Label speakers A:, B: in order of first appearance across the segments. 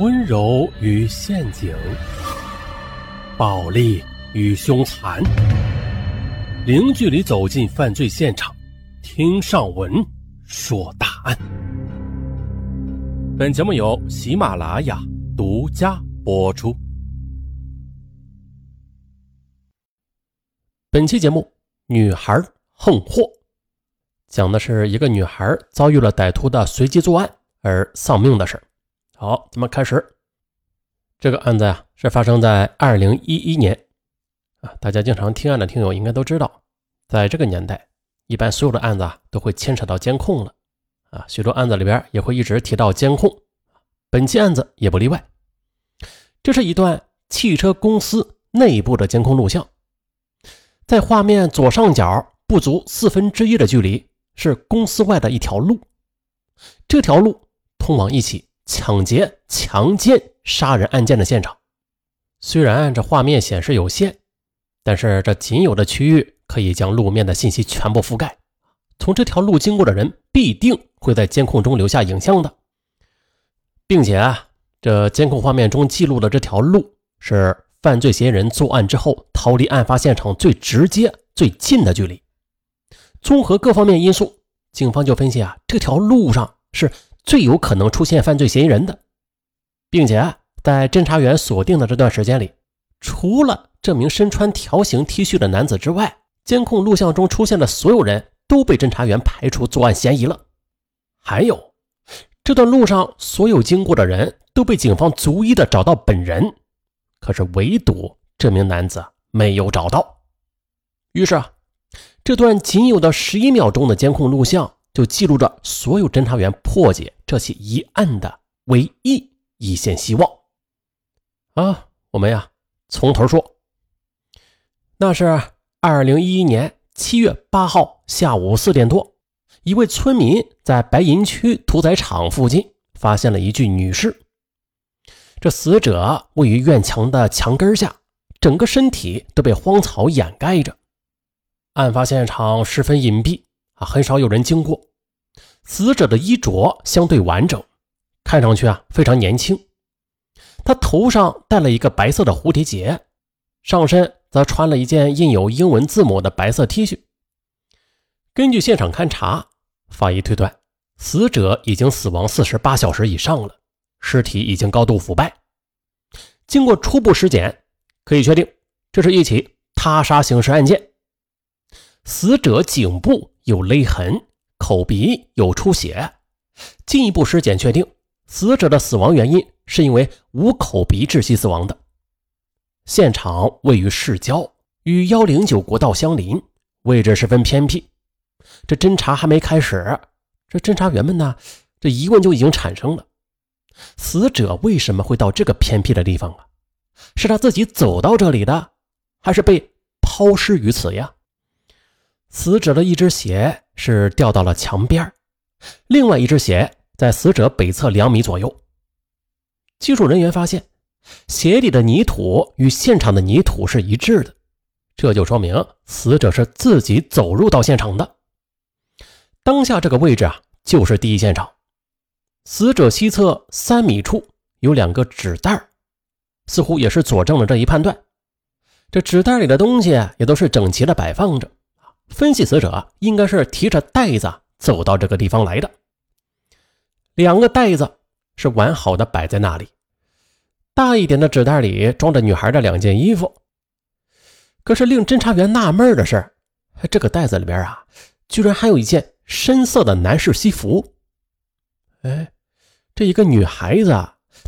A: 温柔与陷阱，暴力与凶残，零距离走进犯罪现场，听上文说大案。本节目由喜马拉雅独家播出。本期节目，女孩横祸，讲的是一个女孩遭遇了歹徒的随机作案而丧命的事好，咱们开始。这个案子呀，是发生在二零一一年啊。大家经常听案的听友应该都知道，在这个年代，一般所有的案子啊都会牵扯到监控了啊。许多案子里边也会一直提到监控，本期案子也不例外。这是一段汽车公司内部的监控录像。在画面左上角不足四分之一的距离是公司外的一条路，这条路通往一起抢劫、强奸、杀人案件的现场。虽然这画面显示有限，但是这仅有的区域可以将路面的信息全部覆盖。从这条路经过的人必定会在监控中留下影像的，并且啊，这监控画面中记录的这条路是。犯罪嫌疑人作案之后逃离案发现场最直接、最近的距离。综合各方面因素，警方就分析啊，这条路上是最有可能出现犯罪嫌疑人的，并且在侦查员锁定的这段时间里，除了这名身穿条形 T 恤的男子之外，监控录像中出现的所有人都被侦查员排除作案嫌疑了。还有，这段路上所有经过的人都被警方逐一的找到本人。可是，唯独这名男子没有找到。于是，这段仅有的十一秒钟的监控录像，就记录着所有侦查员破解这起疑案的唯一一线希望。啊，我们呀，从头说。那是二零一一年七月八号下午四点多，一位村民在白银区屠宰场附近发现了一具女尸。这死者位于院墙的墙根下，整个身体都被荒草掩盖着。案发现场十分隐蔽啊，很少有人经过。死者的衣着相对完整，看上去啊非常年轻。他头上戴了一个白色的蝴蝶结，上身则穿了一件印有英文字母的白色 T 恤。根据现场勘查，法医推断，死者已经死亡四十八小时以上了。尸体已经高度腐败，经过初步尸检，可以确定这是一起他杀刑事案件。死者颈部有勒痕，口鼻有出血。进一步尸检确定，死者的死亡原因是因为无口鼻窒息死亡的。现场位于市郊，与幺零九国道相邻，位置十分偏僻。这侦查还没开始，这侦查员们呢，这疑问就已经产生了。死者为什么会到这个偏僻的地方啊？是他自己走到这里的，还是被抛尸于此呀？死者的一只鞋是掉到了墙边，另外一只鞋在死者北侧两米左右。技术人员发现，鞋里的泥土与现场的泥土是一致的，这就说明死者是自己走入到现场的。当下这个位置啊，就是第一现场。死者西侧三米处有两个纸袋似乎也是佐证了这一判断。这纸袋里的东西也都是整齐的摆放着，分析死者应该是提着袋子走到这个地方来的。两个袋子是完好的摆在那里，大一点的纸袋里装着女孩的两件衣服。可是令侦查员纳闷的是，这个袋子里边啊，居然还有一件深色的男士西服。哎。这一个女孩子，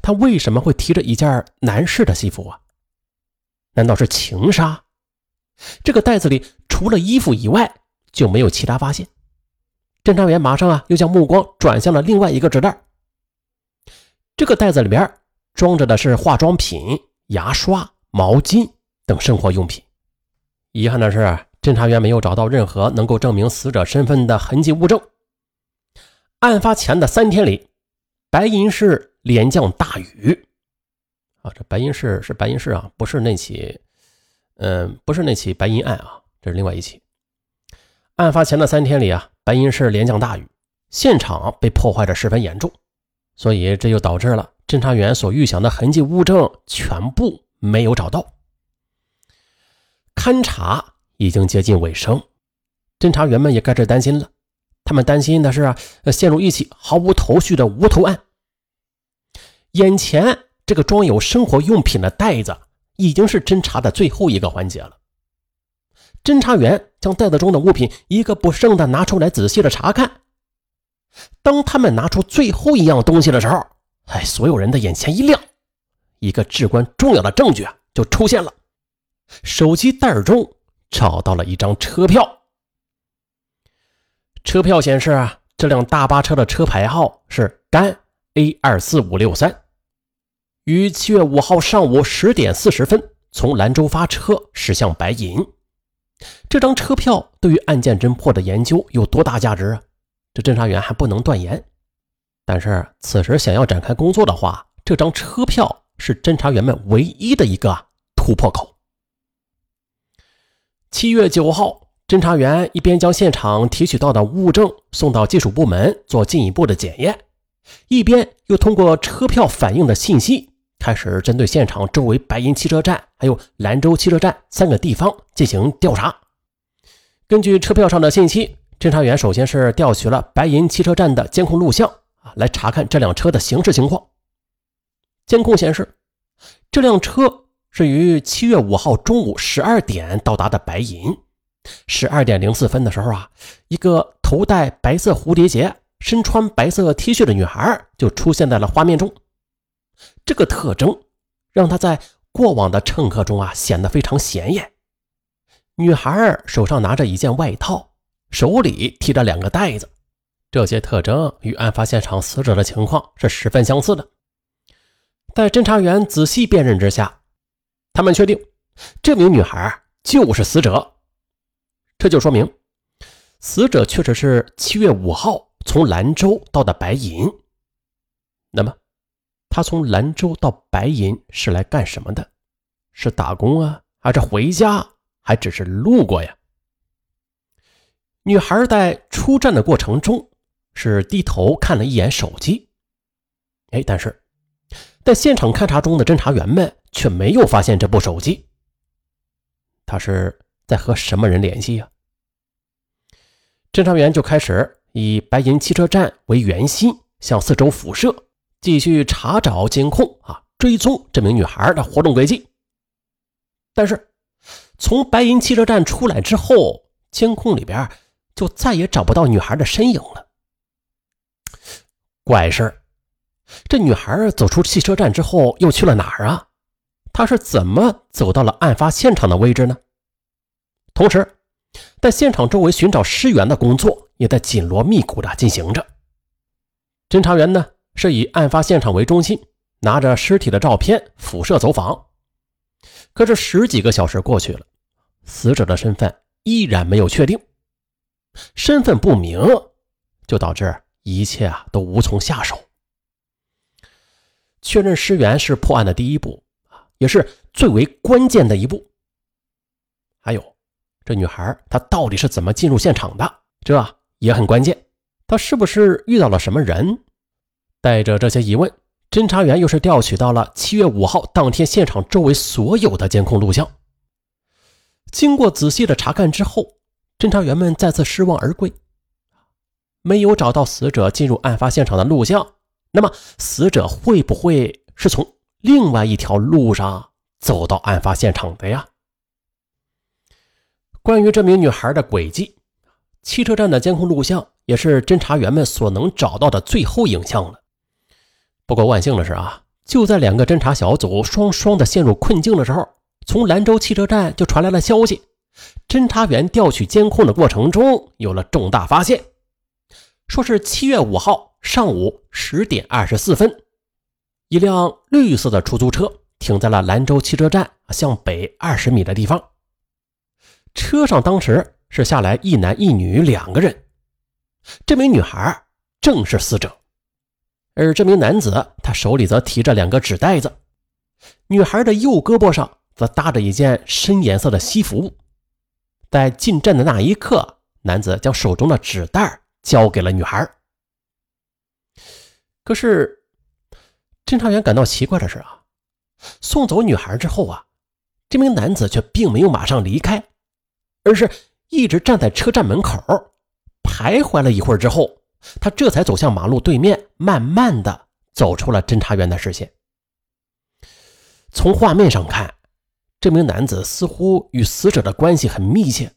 A: 她为什么会提着一件男士的西服啊？难道是情杀？这个袋子里除了衣服以外就没有其他发现。侦查员马上啊，又将目光转向了另外一个纸袋。这个袋子里边装着的是化妆品、牙刷、毛巾等生活用品。遗憾的是，侦查员没有找到任何能够证明死者身份的痕迹物证。案发前的三天里。白银市连降大雨啊！这白银市是白银市啊，不是那起，嗯，不是那起白银案啊，这是另外一起。案发前的三天里啊，白银市连降大雨，现场被破坏的十分严重，所以这就导致了侦查员所预想的痕迹物证全部没有找到。勘查已经接近尾声，侦查员们也开始担心了。他们担心的是啊，陷入一起毫无头绪的无头案。眼前这个装有生活用品的袋子，已经是侦查的最后一个环节了。侦查员将袋子中的物品一个不剩的拿出来，仔细的查看。当他们拿出最后一样东西的时候，哎，所有人的眼前一亮，一个至关重要的证据啊就出现了。手机袋中找到了一张车票，车票显示啊，这辆大巴车的车牌号是甘 A 二四五六三，于七月五号上午十点四十分从兰州发车驶向白银。这张车票对于案件侦破的研究有多大价值啊？这侦查员还不能断言。但是此时想要展开工作的话，这张车票是侦查员们唯一的一个突破口。七月九号，侦查员一边将现场提取到的物证送到技术部门做进一步的检验，一边又通过车票反映的信息，开始针对现场周围白银汽车站还有兰州汽车站三个地方进行调查。根据车票上的信息，侦查员首先是调取了白银汽车站的监控录像啊，来查看这辆车的行驶情况。监控显示，这辆车。是于七月五号中午十二点到达的白银。十二点零四分的时候啊，一个头戴白色蝴蝶结、身穿白色 T 恤的女孩就出现在了画面中。这个特征让他在过往的乘客中啊显得非常显眼。女孩手上拿着一件外套，手里提着两个袋子，这些特征与案发现场死者的情况是十分相似的。在侦查员仔细辨认之下，他们确定，这名女孩就是死者，这就说明死者确实是七月五号从兰州到的白银。他，从兰州到白银是来干什么的？是打工啊，还是回家？还只是路过呀？女孩在出站的过程中是低头看了一眼手机，哎，但是在现场勘查中的侦查员们。却没有发现这部手机。他是在和什么人联系呀？侦查员就开始以白银汽车站为圆心，向四周辐射，继续查找监控啊，追踪这名女孩的活动轨迹。但是，从白银汽车站出来之后，监控里边就再也找不到女孩的身影了。怪事这女孩走出汽车站之后又去了哪儿啊？她是怎么走到了案发现场的位置呢？同时，在现场周围寻找尸源的工作也在紧锣密鼓的进行着。侦查员呢是以案发现场为中心，拿着尸体的照片辐射走访。可是十几个小时过去了，死者的身份依然没有确定，身份不明，就导致一切啊都无从下手。确认尸源是破案的第一步。也是最为关键的一步。还有，这女孩她到底是怎么进入现场的？这也很关键。她是不是遇到了什么人？带着这些疑问，侦查员又是调取到了七月五号当天现场周围所有的监控录像。经过仔细的查看之后，侦查员们再次失望而归，没有找到死者进入案发现场的录像。那么，死者会不会是从？另外一条路上走到案发现场的呀。关于这名女孩的轨迹，汽车站的监控录像也是侦查员们所能找到的最后影像了。不过万幸的是啊，就在两个侦查小组双双的陷入困境的时候，从兰州汽车站就传来了消息：侦查员调取监控的过程中有了重大发现，说是七月五号上午十点二十四分。一辆绿色的出租车停在了兰州汽车站向北二十米的地方。车上当时是下来一男一女两个人，这名女孩正是死者，而这名男子他手里则提着两个纸袋子，女孩的右胳膊上则搭着一件深颜色的西服。在进站的那一刻，男子将手中的纸袋交给了女孩。可是。侦查员感到奇怪的是啊，送走女孩之后啊，这名男子却并没有马上离开，而是一直站在车站门口徘徊了一会儿之后，他这才走向马路对面，慢慢的走出了侦查员的视线。从画面上看，这名男子似乎与死者的关系很密切。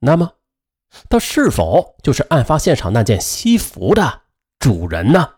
A: 那么，他是否就是案发现场那件西服的主人呢？